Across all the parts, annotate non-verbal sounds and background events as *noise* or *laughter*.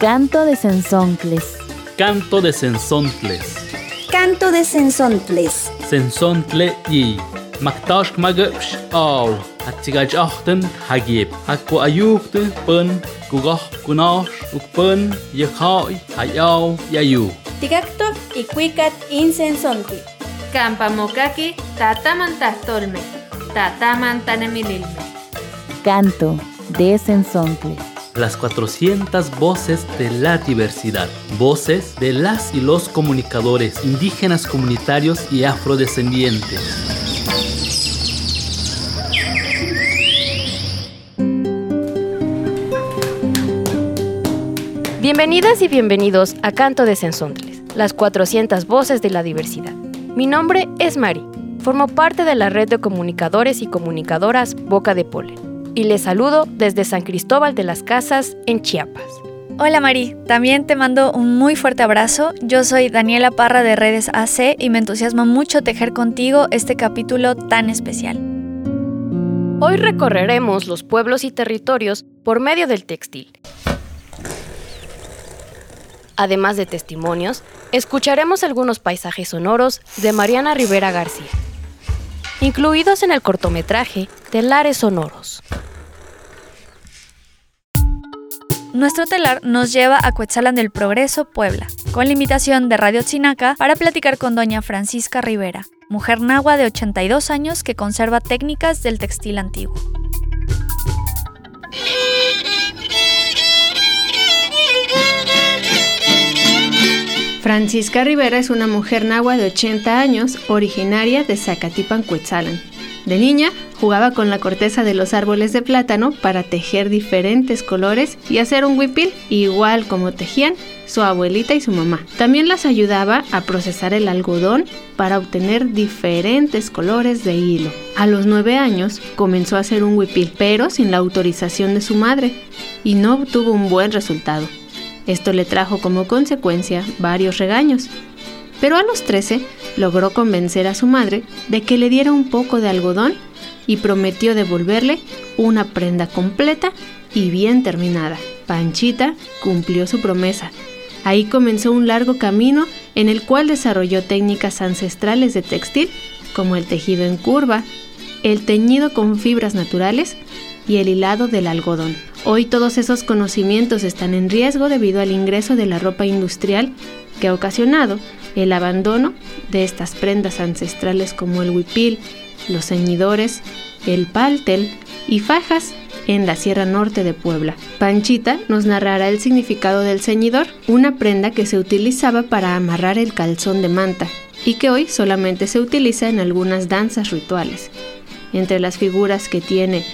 Canto de Sensontles. Canto de Sensontles. Canto de Sensontles. Sensontle y Maktash magapsh aw. Hatsigaj achten hagib. Hakku ayukte pun kugah kunash ukpun yakhai hayaw yayu. Tigactoc y cuicat insensonti. Campamokaki tatamantahtolme. Tatamantanemililme. Canto de Sensontles. Las 400 voces de la diversidad. Voces de las y los comunicadores indígenas comunitarios y afrodescendientes. Bienvenidas y bienvenidos a Canto de Sensontles, las 400 voces de la diversidad. Mi nombre es Mari, formo parte de la red de comunicadores y comunicadoras Boca de Polen y les saludo desde San Cristóbal de las Casas en Chiapas. Hola Mari, también te mando un muy fuerte abrazo. Yo soy Daniela Parra de Redes AC y me entusiasma mucho tejer contigo este capítulo tan especial. Hoy recorreremos los pueblos y territorios por medio del textil. Además de testimonios, escucharemos algunos paisajes sonoros de Mariana Rivera García, incluidos en el cortometraje Telares Sonoros. Nuestro telar nos lleva a Cuetzalan del Progreso, Puebla, con la invitación de Radio Chinaca para platicar con doña Francisca Rivera, mujer nahua de 82 años que conserva técnicas del textil antiguo. Francisca Rivera es una mujer nahua de 80 años, originaria de Zacatipan, Cuetzalan. De niña, jugaba con la corteza de los árboles de plátano para tejer diferentes colores y hacer un huipil, igual como tejían su abuelita y su mamá. También las ayudaba a procesar el algodón para obtener diferentes colores de hilo. A los nueve años comenzó a hacer un huipil, pero sin la autorización de su madre, y no obtuvo un buen resultado. Esto le trajo como consecuencia varios regaños. Pero a los 13 logró convencer a su madre de que le diera un poco de algodón y prometió devolverle una prenda completa y bien terminada. Panchita cumplió su promesa. Ahí comenzó un largo camino en el cual desarrolló técnicas ancestrales de textil como el tejido en curva, el teñido con fibras naturales y el hilado del algodón. Hoy todos esos conocimientos están en riesgo debido al ingreso de la ropa industrial que ha ocasionado el abandono de estas prendas ancestrales como el huipil, los ceñidores, el paltel y fajas en la Sierra Norte de Puebla. Panchita nos narrará el significado del ceñidor, una prenda que se utilizaba para amarrar el calzón de manta y que hoy solamente se utiliza en algunas danzas rituales. Entre las figuras que tiene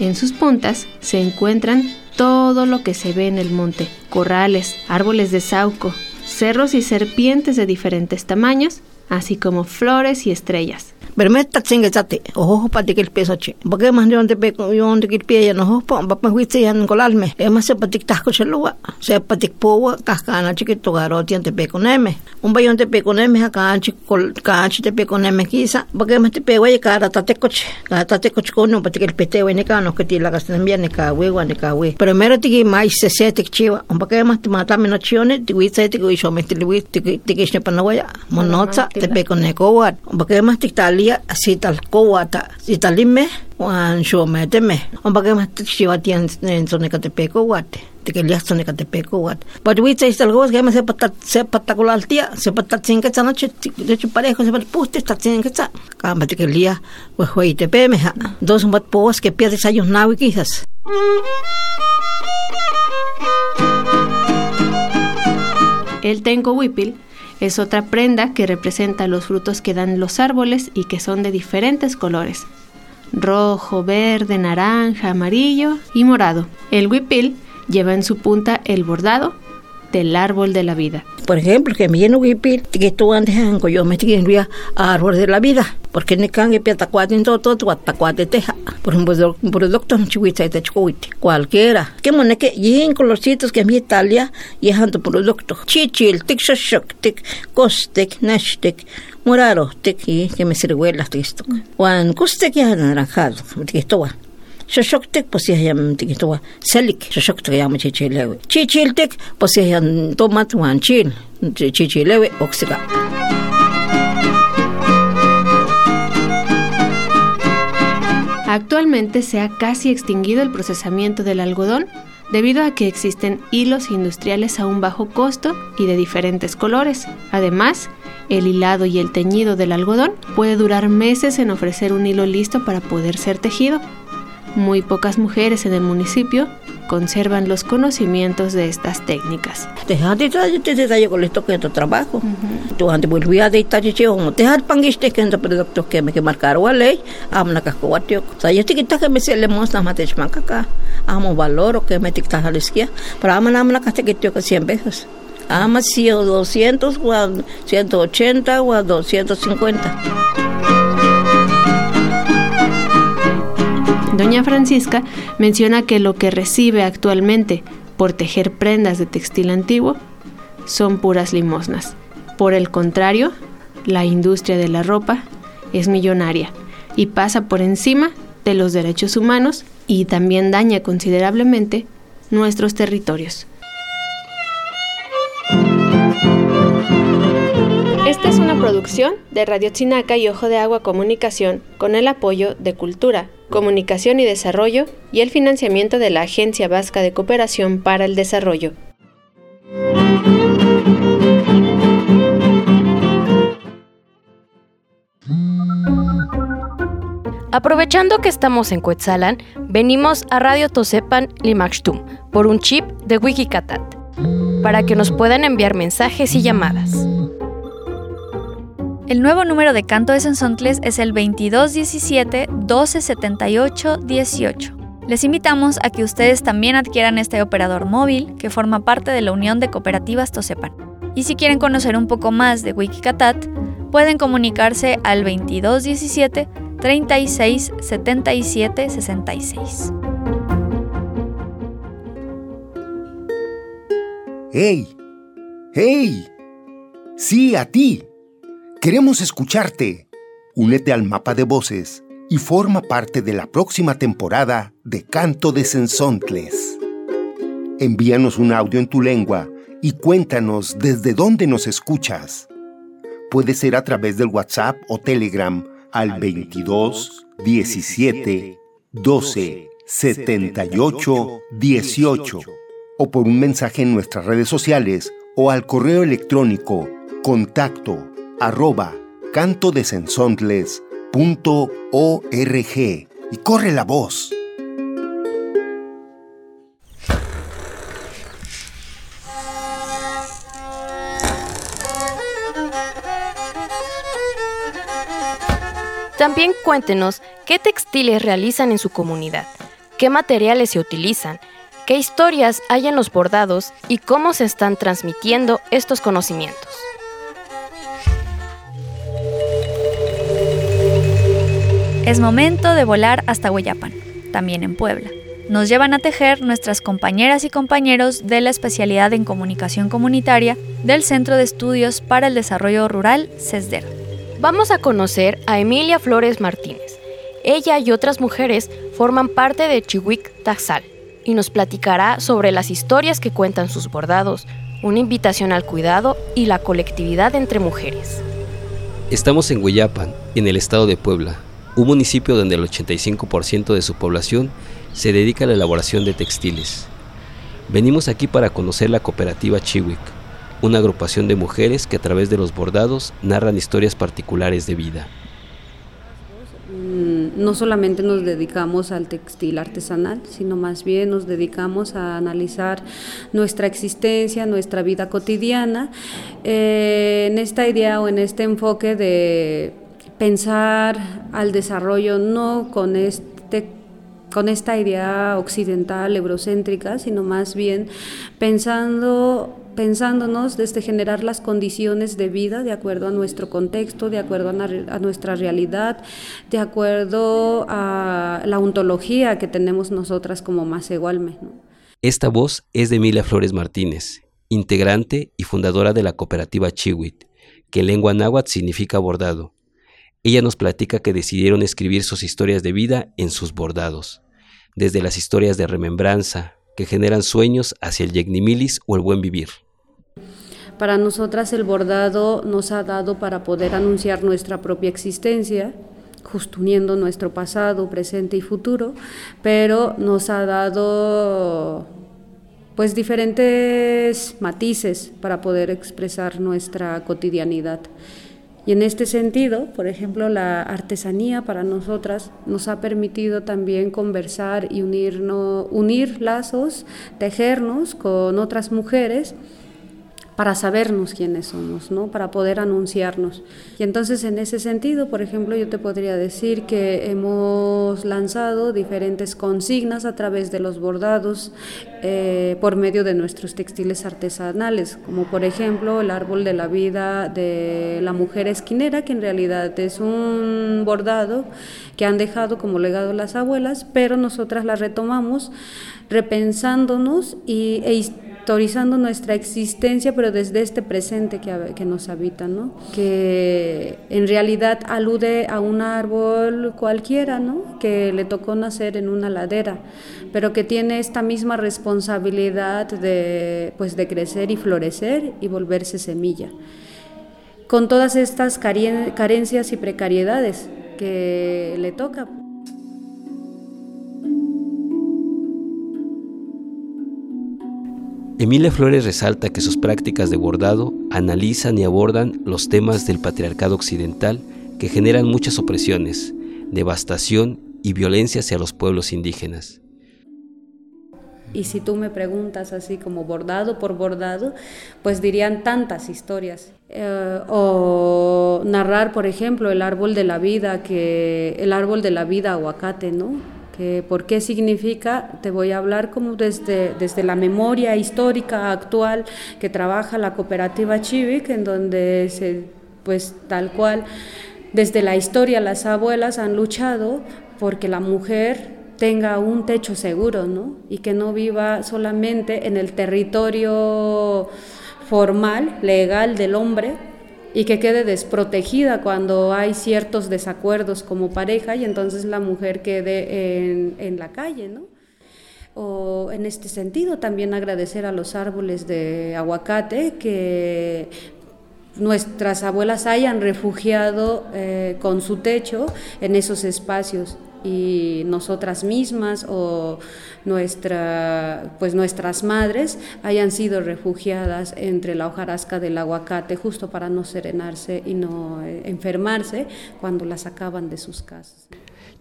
en sus puntas se encuentran todo lo que se ve en el monte, corrales, árboles de sauco, cerros y serpientes de diferentes tamaños, así como flores y estrellas. Bermetta tsinga chate, ojo patik peso che. Porque más de donde pe yon de kil pie no hopo, va pa huitse yan colalme. E más se patik tasco chelua, se patik powa kascana chiquito garo tiente pe coneme. Un bayon te pe coneme acá chico canchi te pe coneme quizá. Porque más te pe güey cara tate coche, cara tate coche con no patik el pete güey ne cano que ti la gastan bien ne ka güey ne ka güey. Pero mero tiki mais se se te chiva. Un porque más te mata menos chione, te huitse te güey yo me te güey te te que ne panawaya. Monotsa te pe con ne coat. Un porque más te talia si tal kowata si talime wan sho meteme on bage ma tiwa tian en zone katepeko wate te que lias zone katepeko wat but we say tal gos que me se patat se patakular tia se patat sin que noche de hecho parejo se puste está sin que sa kama te que lia we hoi te peme ha dos un bat pos que pierdes años nawi quizás. El tenko huipil es otra prenda que representa los frutos que dan los árboles y que son de diferentes colores. Rojo, verde, naranja, amarillo y morado. El huipil lleva en su punta el bordado del árbol de la vida. Por ejemplo, que me lleno huipil, que tú antes yo me estoy árbol de la vida. Porque ne kange pia tacuate en todo, todo, tacuate teja. Por ejemplo, por el doctor chihuita y techuite. Cualquiera. Que mone que yin colorcitos que mi Italia y por doctor. Chichil, tic shoshok, tic costek, nashtek. Moraro, tic y que me sirve las tisto. Juan costek ya naranjado, que esto xoxoctec pues yam tiquitoa selik xoxoctec yam chichilewe chichiltec pues yam tomat wan chil chichilewe oxiga Actualmente se ha casi extinguido el procesamiento del algodón debido a que existen hilos industriales a un bajo costo y de diferentes colores. Además, el hilado y el teñido del algodón puede durar meses en ofrecer un hilo listo para poder ser tejido. Muy pocas mujeres en el municipio conservan los conocimientos de estas técnicas. Detalle con esto que tu trabajo. Tu antes volvía de estar chichón, dejar pangiste que entre productos que me que ley, amna yo que me se le mostra mate chmanca Amo valor que me tikta haliskia, pero amna amna ka tikitio que 100 veces. Ama si 200 o 180 o 250. Doña Francisca menciona que lo que recibe actualmente por tejer prendas de textil antiguo son puras limosnas. Por el contrario, la industria de la ropa es millonaria y pasa por encima de los derechos humanos y también daña considerablemente nuestros territorios. Producción de Radio Chinaca y Ojo de Agua Comunicación con el apoyo de Cultura, Comunicación y Desarrollo y el financiamiento de la Agencia Vasca de Cooperación para el Desarrollo. Aprovechando que estamos en Cuetzalan, venimos a Radio Tosepan Limaxtum por un chip de Wikicatat para que nos puedan enviar mensajes y llamadas. El nuevo número de Canto de Sensontles es el 2217-1278-18. Les invitamos a que ustedes también adquieran este operador móvil que forma parte de la Unión de Cooperativas Tosepan. Y si quieren conocer un poco más de Wikicatat, pueden comunicarse al 2217 36 77 66. ¡Hey! ¡Hey! Sí, a ti. Queremos escucharte. Únete al mapa de voces y forma parte de la próxima temporada de Canto de Sensontles. Envíanos un audio en tu lengua y cuéntanos desde dónde nos escuchas. Puede ser a través del WhatsApp o Telegram al 22 17 12 78 18 o por un mensaje en nuestras redes sociales o al correo electrónico contacto arroba cantodesensontles.org y corre la voz. También cuéntenos qué textiles realizan en su comunidad, qué materiales se utilizan, qué historias hay en los bordados y cómo se están transmitiendo estos conocimientos. Es momento de volar hasta Hueyapan, también en Puebla. Nos llevan a tejer nuestras compañeras y compañeros de la especialidad en comunicación comunitaria del Centro de Estudios para el Desarrollo Rural, CESDER. Vamos a conocer a Emilia Flores Martínez. Ella y otras mujeres forman parte de Chihuic Taxal y nos platicará sobre las historias que cuentan sus bordados, una invitación al cuidado y la colectividad entre mujeres. Estamos en Hueyapan, en el estado de Puebla, un municipio donde el 85% de su población se dedica a la elaboración de textiles. Venimos aquí para conocer la cooperativa Chiwick, una agrupación de mujeres que a través de los bordados narran historias particulares de vida. Mm, no solamente nos dedicamos al textil artesanal, sino más bien nos dedicamos a analizar nuestra existencia, nuestra vida cotidiana, eh, en esta idea o en este enfoque de pensar al desarrollo no con este con esta idea occidental eurocéntrica, sino más bien pensando pensándonos desde generar las condiciones de vida de acuerdo a nuestro contexto, de acuerdo a, nuestra realidad, de acuerdo a la ontología que tenemos nosotras como más igualme. Esta voz es de Emilia Flores Martínez, integrante y fundadora de la cooperativa Chiwit, que en lengua náhuatl significa bordado ella nos platica que decidieron escribir sus historias de vida en sus bordados. desde las historias de remembranza que generan sueños hacia el yegnimilis o el buen vivir. Para nosotras el bordado nos ha dado para poder anunciar nuestra propia existencia, justo uniendo nuestro pasado, presente y futuro, pero nos ha dado pues diferentes matices para poder expresar nuestra cotidianidad. Y en este sentido, por ejemplo, la artesanía para nosotras nos ha permitido también conversar y unirnos, unir lazos, tejernos con otras mujeres para sabernos quiénes somos, ¿no? para poder anunciarnos. Y entonces en ese sentido, por ejemplo, yo te podría decir que hemos lanzado diferentes consignas a través de los bordados eh, por medio de nuestros textiles artesanales, como por ejemplo el árbol de la vida de la mujer esquinera, que en realidad es un bordado que han dejado como legado las abuelas, pero nosotras la retomamos repensándonos y, e historizando nuestra existencia, pero desde este presente que, que nos habita, ¿no? que en realidad alude a un árbol cualquiera, ¿no? que le tocó nacer en una ladera, pero que tiene esta misma responsabilidad de, pues, de crecer y florecer y volverse semilla, con todas estas carencias y precariedades que le toca. Emilia Flores resalta que sus prácticas de bordado analizan y abordan los temas del patriarcado occidental que generan muchas opresiones, devastación y violencia hacia los pueblos indígenas. Y si tú me preguntas así como bordado por bordado, pues dirían tantas historias. Eh, o narrar, por ejemplo, el árbol de la vida, que el árbol de la vida aguacate, ¿no? ¿Por qué significa? Te voy a hablar como desde, desde la memoria histórica actual que trabaja la cooperativa Chivik, en donde se, pues tal cual, desde la historia las abuelas han luchado porque la mujer tenga un techo seguro, ¿no? Y que no viva solamente en el territorio formal, legal del hombre, y que quede desprotegida cuando hay ciertos desacuerdos como pareja y entonces la mujer quede en, la calle, ¿no? O en este sentido también agradecer a los árboles de aguacate que nuestras abuelas hayan refugiado eh, con su techo en esos espacios y nosotras mismas o nuestra, pues nuestras madres hayan sido refugiadas entre la hojarasca del aguacate justo para no serenarse y no eh, enfermarse cuando las sacaban de sus casas.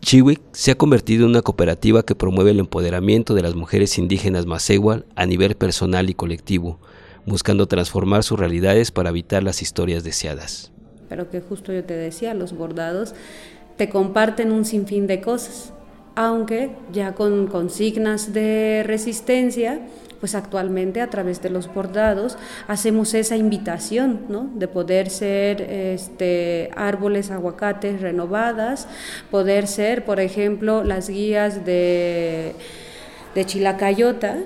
Chiwik se ha convertido en una cooperativa que promueve el empoderamiento de las mujeres indígenas macehual a nivel personal y colectivo, buscando transformar sus realidades para evitar las historias deseadas. Pero que justo yo te decía, los bordados te comparten un sinfín de cosas, aunque ya con consignas de resistencia, pues actualmente a través de los bordados hacemos esa invitación ¿no? de poder ser este, árboles aguacates renovadas, poder ser, por ejemplo, las guías de, de Chilacayota,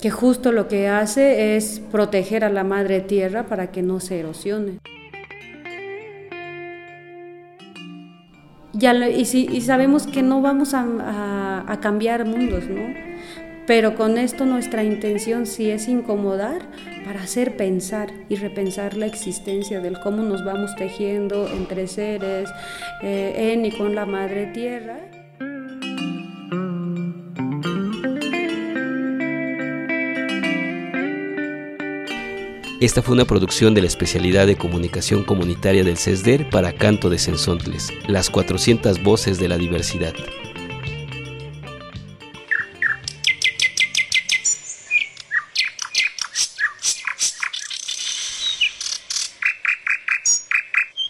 que justo lo que hace es proteger a la madre tierra para que no se erosione. Y, sabemos que no vamos a, cambiar mundos, ¿no? Pero con esto nuestra intención sí es incomodar para hacer pensar y repensar la existencia del cómo nos vamos tejiendo entre seres, eh, en y con la madre tierra. Esta fue una producción de la especialidad de comunicación comunitaria del CESDER para Canto de Sensontles, las 400 voces de la diversidad.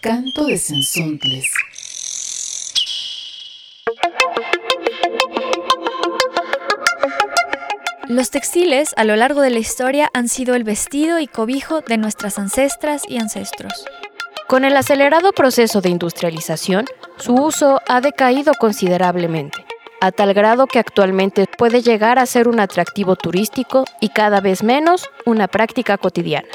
Canto de Sensontles. Los textiles a lo largo de la historia han sido el vestido y cobijo de nuestras ancestras y ancestros. Con el acelerado proceso de industrialización, su uso ha decaído considerablemente, a tal grado que actualmente puede llegar a ser un atractivo turístico y cada vez menos una práctica cotidiana.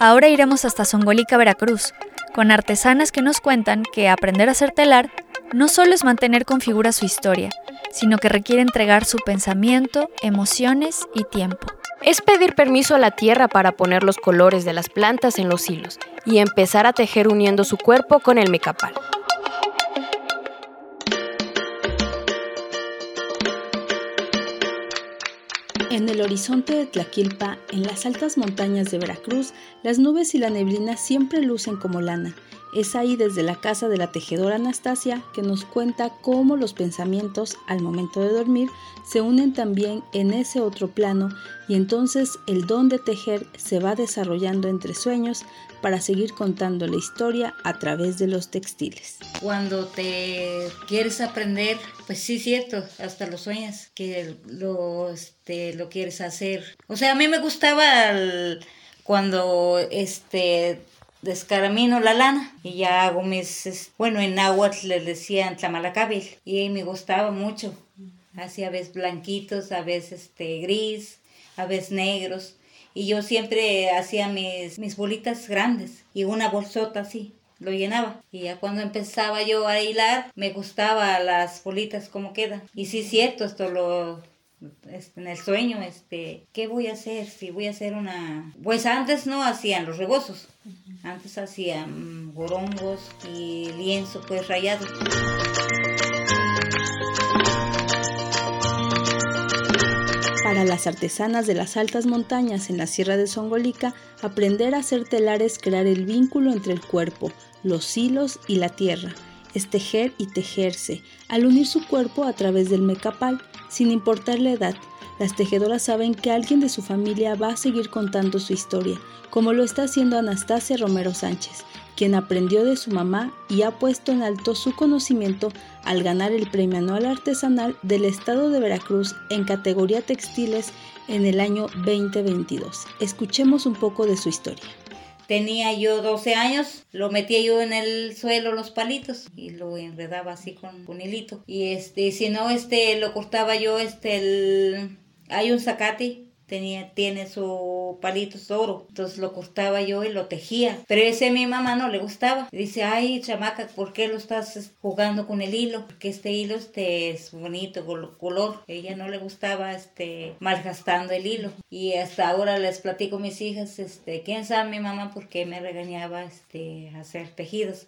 Ahora iremos hasta Songolica, Veracruz, con artesanas que nos cuentan que aprender a hacer telar no solo es mantener con figura su historia, sino que requiere entregar su pensamiento, emociones y tiempo. Es pedir permiso a la tierra para poner los colores de las plantas en los hilos y empezar a tejer uniendo su cuerpo con el mecapal. En el horizonte de Tlaquilpa, en las altas montañas de Veracruz, las nubes y la neblina siempre lucen como lana. Es ahí desde la casa de la tejedora Anastasia que nos cuenta cómo los pensamientos al momento de dormir se unen también en ese otro plano y entonces el don de tejer se va desarrollando entre sueños para seguir contando la historia a través de los textiles. Cuando te quieres aprender, pues sí, cierto, hasta lo sueñas, que lo, este, lo quieres hacer. O sea, a mí me gustaba cuando este descaramino la lana y ya hago mis, bueno, en náhuatl le decían tlamalacabil y me gustaba mucho. Hacía a veces blanquitos, a veces este, gris, a veces negros. Y yo siempre hacía mis, mis bolitas grandes y una bolsota así, lo llenaba. Y ya cuando empezaba yo a hilar, me gustaba las bolitas como quedan. Y sí, cierto, esto lo, este, en el sueño, este, ¿qué voy a hacer? Si voy a hacer una... Pues antes no hacían los rebozos, antes hacían gorongos y lienzo pues rayado. Para las artesanas de las altas montañas en la Sierra de Songolica, aprender a hacer telar es crear el vínculo entre el cuerpo, los hilos y la tierra. Es tejer y tejerse, al unir su cuerpo a través del mecapal, sin importar la edad. Las tejedoras saben que alguien de su familia va a seguir contando su historia, como lo está haciendo Anastasia Romero Sánchez, quien aprendió de su mamá y ha puesto en alto su conocimiento al ganar el Premio Anual Artesanal del Estado de Veracruz en categoría textiles en el año 2022. Escuchemos un poco de su historia. Tenía yo 12 años, lo metía yo en el suelo los palitos y lo enredaba así con un hilito. Y este, si no, este, lo cortaba yo, este, el, hay un zacate tenía, tiene su palito oro. Entonces lo cortaba yo y lo tejía. Pero ese a mi mamá no le gustaba. Dice, ay, chamaca, ¿por qué lo estás jugando con el hilo? Porque este hilo este es bonito, color. ella no le gustaba este malgastando el hilo. Y hasta ahora les platico a mis hijas, este, quién sabe mi mamá por qué me regañaba este hacer tejidos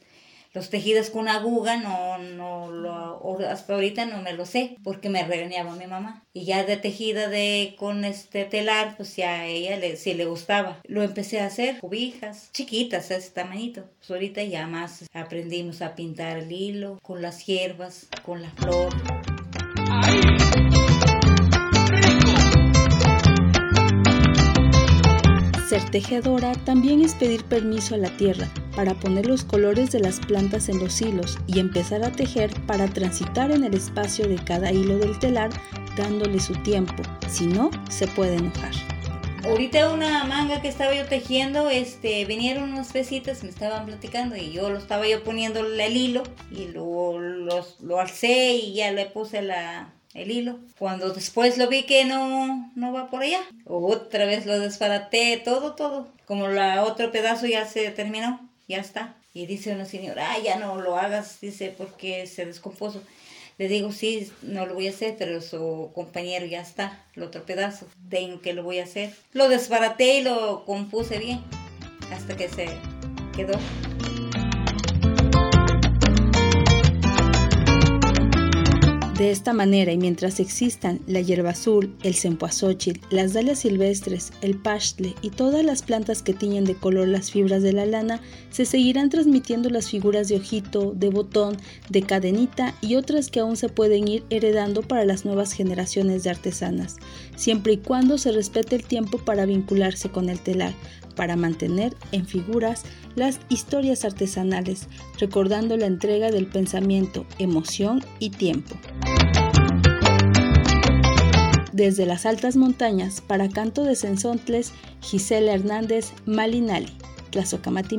los tejidos con aguja no, no lo, hasta ahorita no me lo sé porque me regañaba mi mamá. Y ya de tejida de con este telar, pues ya a ella le, le gustaba. Lo empecé a hacer, cubijas, chiquitas, ese tamañito. Pues ahorita ya más aprendimos a pintar el hilo con las hierbas, con la flor. Ser tejedora también es pedir permiso a la tierra para poner los colores de las plantas en los hilos y empezar a tejer para transitar en el espacio de cada hilo del telar dándole su tiempo, si no, se puede enojar. Ahorita una manga que estaba yo tejiendo, este, vinieron unos besitos, me estaban platicando y yo lo estaba yo poniendo el hilo y lo, lo alcé y ya le puse la, el hilo. Cuando después lo vi que no, no va por allá, otra vez lo desbaraté, todo, todo. Como la otro pedazo ya se terminó, ya está. Y dice una señora, ah, ya no lo hagas, dice, porque se descompuso. Le digo, sí, no lo voy a hacer, pero su compañero ya está, el otro pedazo, tengo que lo voy a hacer. Lo desbaraté y lo compuse bien, hasta que se quedó. De esta manera, y mientras existan la hierba azul, el cempoazóchil, las dalias silvestres, el pastle y todas las plantas que tiñen de color las fibras de la lana, se seguirán transmitiendo las figuras de ojito, de botón, de cadenita y otras que aún se pueden ir heredando para las nuevas generaciones de artesanas, siempre y cuando se respete el tiempo para vincularse con el telar, para mantener en figuras las historias artesanales, recordando la entrega del pensamiento, emoción y tiempo. Desde las altas montañas, para canto de Sensontles, Gisela Hernández Malinali, Tlazocamati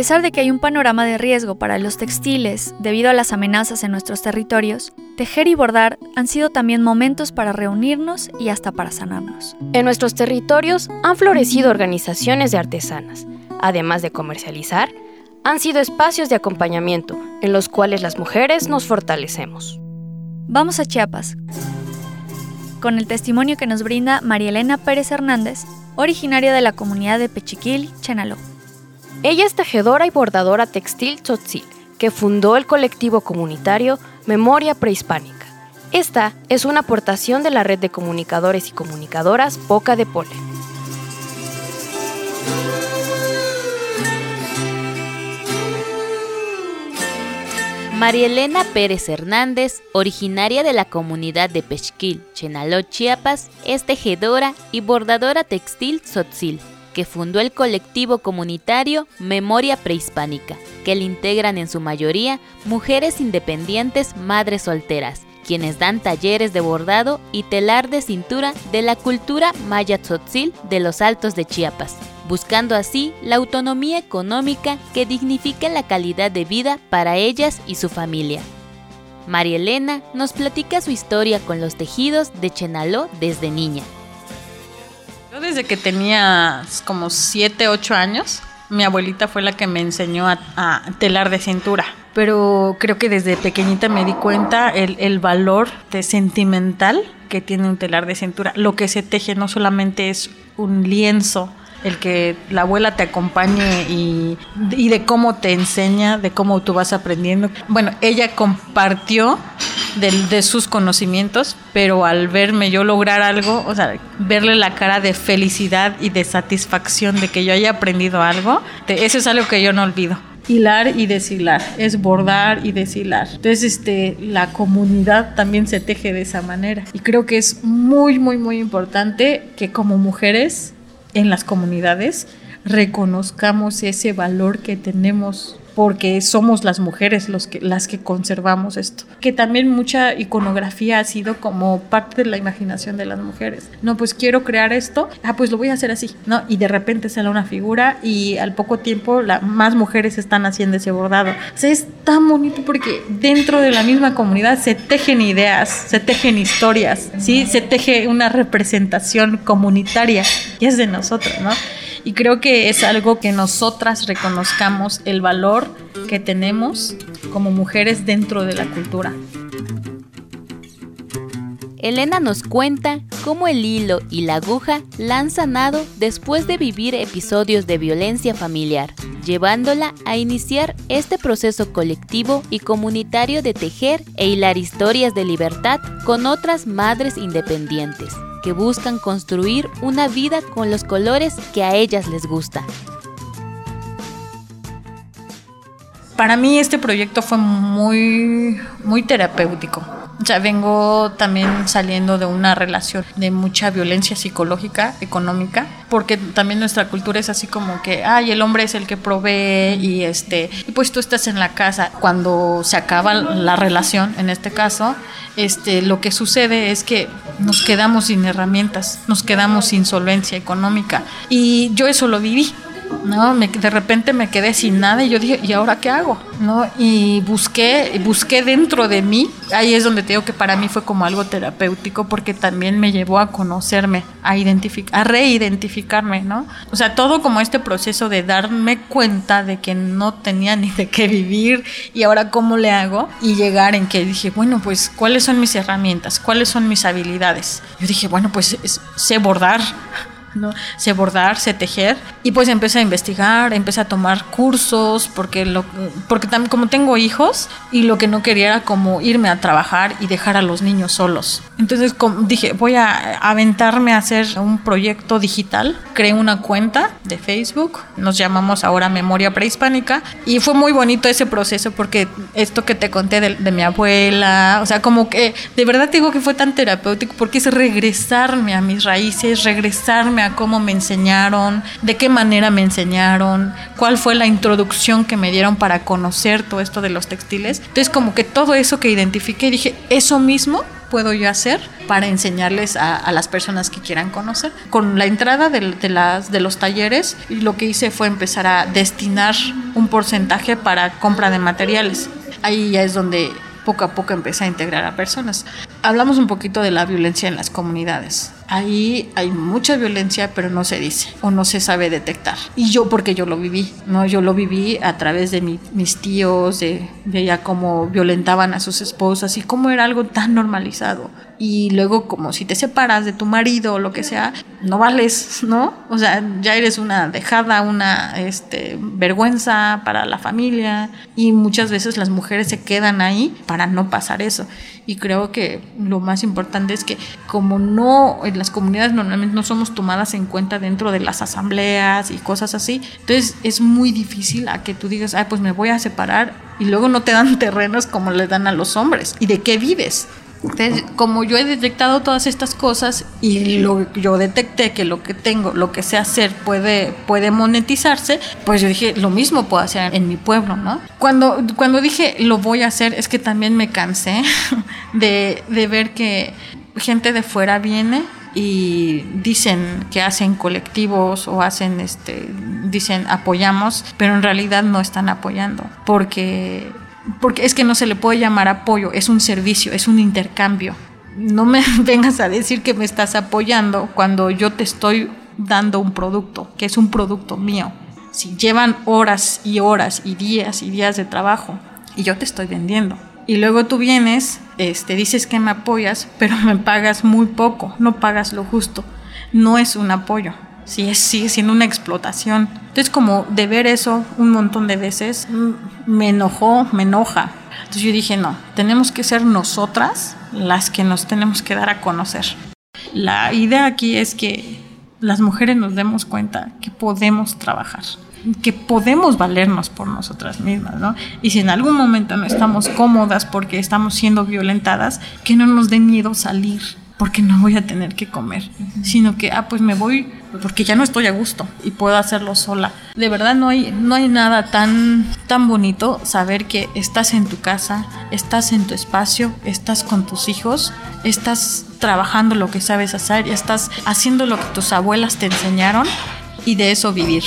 Pesar de que hay un panorama de riesgo para los textiles debido a las amenazas en nuestros territorios, tejer y bordar han sido también momentos para reunirnos y hasta para sanarnos. En nuestros territorios han florecido organizaciones de artesanas. Además de comercializar, han sido espacios de acompañamiento en los cuales las mujeres nos fortalecemos. Vamos a Chiapas, con el testimonio que nos brinda María Elena Pérez Hernández, originaria de la comunidad de Pechiquil, Chenaló. Ella es tejedora y bordadora textil tzotzil, que fundó el colectivo comunitario Memoria Prehispánica. Esta es una aportación de la red de comunicadores y comunicadoras Boca de Pole. María Elena Pérez Hernández, originaria de la comunidad de Pechquil, Chenaló, Chiapas, es tejedora y bordadora textil tzotzil que fundó el colectivo comunitario Memoria Prehispánica, que le integran en su mayoría mujeres independientes madres solteras, quienes dan talleres de bordado y telar de cintura de la cultura maya tzotzil de los altos de Chiapas, buscando así la autonomía económica que dignifique la calidad de vida para ellas y su familia. María Elena nos platica su historia con los tejidos de Chenaló desde niña. Desde que tenía como 7, 8 años, mi abuelita fue la que me enseñó a, telar de cintura. Pero creo que desde pequeñita me di cuenta el, valor de sentimental que tiene un telar de cintura. Lo que se teje no solamente es un lienzo, el que la abuela te acompañe y, de cómo te enseña, de cómo tú vas aprendiendo. Bueno, ella compartió de, sus conocimientos, pero al verme yo lograr algo, o sea, verle la cara de felicidad y de satisfacción de que yo haya aprendido algo, eso es algo que yo no olvido. Hilar y deshilar, es bordar y deshilar. Entonces, este, la comunidad también se teje de esa manera. Y creo que es muy, muy, muy importante que como mujeres en las comunidades reconozcamos ese valor que tenemos porque somos las mujeres los que, las que conservamos esto. Que también mucha iconografía ha sido como parte de la imaginación de las mujeres. No, pues quiero crear esto, ah, pues lo voy a hacer así, ¿no? Y de repente sale una figura y al poco tiempo la, más mujeres están haciendo ese bordado. O sea, es tan bonito porque dentro de la misma comunidad se tejen ideas, se tejen historias, ¿sí? Se teje una representación comunitaria y es de nosotros, ¿no? Y creo que es algo que nosotras reconozcamos el valor que tenemos como mujeres dentro de la cultura. Elena nos cuenta cómo el hilo y la aguja la han sanado después de vivir episodios de violencia familiar, llevándola a iniciar este proceso colectivo y comunitario de tejer e hilar historias de libertad con otras madres independientes que buscan construir una vida con los colores que a ellas les gusta. Para mí este proyecto fue muy, muy terapéutico. Ya vengo también saliendo de una relación de mucha violencia psicológica, económica, porque también nuestra cultura es así como que, ay, el hombre es el que provee y este, y pues tú estás en la casa. Cuando se acaba la relación, en este caso, este, lo que sucede es que nos quedamos sin herramientas, nos quedamos sin solvencia económica. Y yo eso lo viví. ¿No? de repente me quedé sin nada y yo dije, ¿y ahora qué hago? ¿no? Y busqué, busqué dentro de mí, ahí es donde te digo que para mí fue como algo terapéutico porque también me llevó a conocerme, a a reidentificarme, ¿no? O sea, todo como este proceso de darme cuenta de que no tenía ni de qué vivir y ahora cómo le hago y llegar en que dije, bueno, pues, ¿cuáles son mis herramientas? ¿Cuáles son mis habilidades? Yo dije, bueno, pues sé bordar, ¿no? Sé bordar, sé tejer. Y pues empecé a investigar, empecé a tomar cursos, porque, lo, porque también como tengo hijos y lo que no quería era como irme a trabajar y dejar a los niños solos. Entonces dije, voy a aventarme a hacer un proyecto digital. Creé una cuenta de Facebook, nos llamamos ahora Memoria Prehispánica y fue muy bonito ese proceso porque esto que te conté de, de mi abuela, o sea, como que de verdad digo que fue tan terapéutico porque es regresarme a mis raíces, regresarme a cómo me enseñaron, de qué manera me enseñaron, cuál fue la introducción que me dieron para conocer todo esto de los textiles. Entonces como que todo eso que identifiqué, dije, eso mismo puedo yo hacer para enseñarles a, las personas que quieran conocer. Con la entrada de, de, las, de los talleres, lo que hice fue empezar a destinar un porcentaje para compra de materiales. Ahí ya es donde poco a poco empecé a integrar a personas. Hablamos un poquito de la violencia en las comunidades. Ahí hay mucha violencia, pero no se dice o no se sabe detectar. Y yo, porque yo lo viví, ¿no? Yo lo viví a través de mis tíos, de, veía cómo violentaban a sus esposas y cómo era algo tan normalizado y luego como si te separas de tu marido o lo que sea, no vales, ¿no? O sea, ya eres una dejada, una este, vergüenza para la familia y muchas veces las mujeres se quedan ahí para no pasar eso. Y creo que lo más importante es que como no, en las comunidades normalmente no somos tomadas en cuenta dentro de las asambleas y cosas así, entonces es muy difícil a que tú digas, ay, pues me voy a separar y luego no te dan *laughs* terrenos como le dan a los hombres. ¿Y de qué vives? Entonces, como yo he detectado todas estas cosas y lo, yo detecté que lo que tengo, lo que sé hacer puede, puede monetizarse, pues yo dije, lo mismo puedo hacer en mi pueblo, ¿no? Cuando, cuando dije lo voy a hacer, es que también me cansé *laughs* de, de ver que gente de fuera viene y dicen que hacen colectivos o hacen este dicen apoyamos pero en realidad no están apoyando porque porque es que no se le puede llamar apoyo, es un servicio, es un intercambio. No me *laughs* vengas a decir que me estás apoyando cuando yo te estoy dando un producto, que es un producto mío. Si llevan horas y horas y días y días de trabajo y yo te estoy vendiendo. Y luego tú vienes, este, dices que me apoyas, pero me pagas muy poco, no pagas lo justo. No es un apoyo, sí, es, sigue siendo una explotación. Entonces, como de ver eso un montón de veces, mm, me enojó, me enoja. Entonces yo dije, no, tenemos que ser nosotras las que nos tenemos que dar a conocer. La idea aquí es que las mujeres nos demos cuenta que podemos trabajar, que podemos valernos por nosotras mismas, ¿no? Y si en algún momento no estamos cómodas porque estamos siendo violentadas, que no nos dé miedo salir, porque no voy a tener que comer, sino que, ah, pues me voy porque ya no estoy a gusto y puedo hacerlo sola. De verdad no hay, no hay nada tan, tan bonito saber que estás en tu casa, estás en tu espacio, estás con tus hijos, estás trabajando lo que sabes hacer, y estás haciendo lo que tus abuelas te enseñaron y de eso vivir.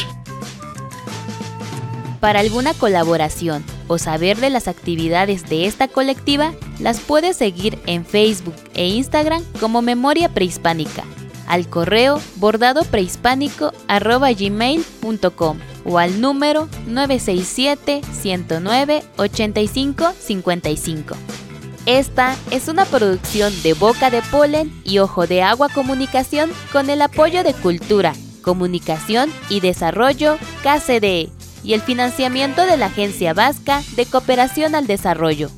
Para alguna colaboración o saber de las actividades de esta colectiva, las puedes seguir en Facebook e Instagram como Memoria Prehispánica, al correo bordadoprehispánico.gmail.com o al número 967-109-8555. Esta es una producción de Boca de Polen y Ojo de Agua Comunicación con el apoyo de Cultura, Comunicación y Desarrollo KCDE y el financiamiento de la Agencia Vasca de Cooperación al Desarrollo.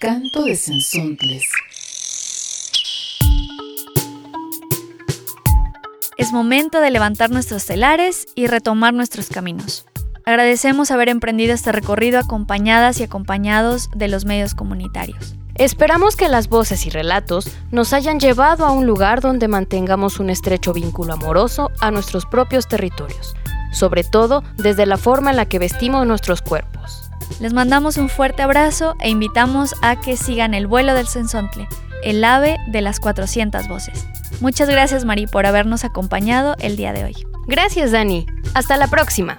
Canto de Sensontles. Es momento de levantar nuestros telares y retomar nuestros caminos. Agradecemos haber emprendido este recorrido acompañadas y acompañados de los medios comunitarios. Esperamos que las voces y relatos nos hayan llevado a un lugar donde mantengamos un estrecho vínculo amoroso a nuestros propios territorios, sobre todo desde la forma en la que vestimos nuestros cuerpos. Les mandamos un fuerte abrazo e invitamos a que sigan el vuelo del Sensontle, el ave de las 400 voces. Muchas gracias Mari por habernos acompañado el día de hoy. Gracias Dani. Hasta la próxima.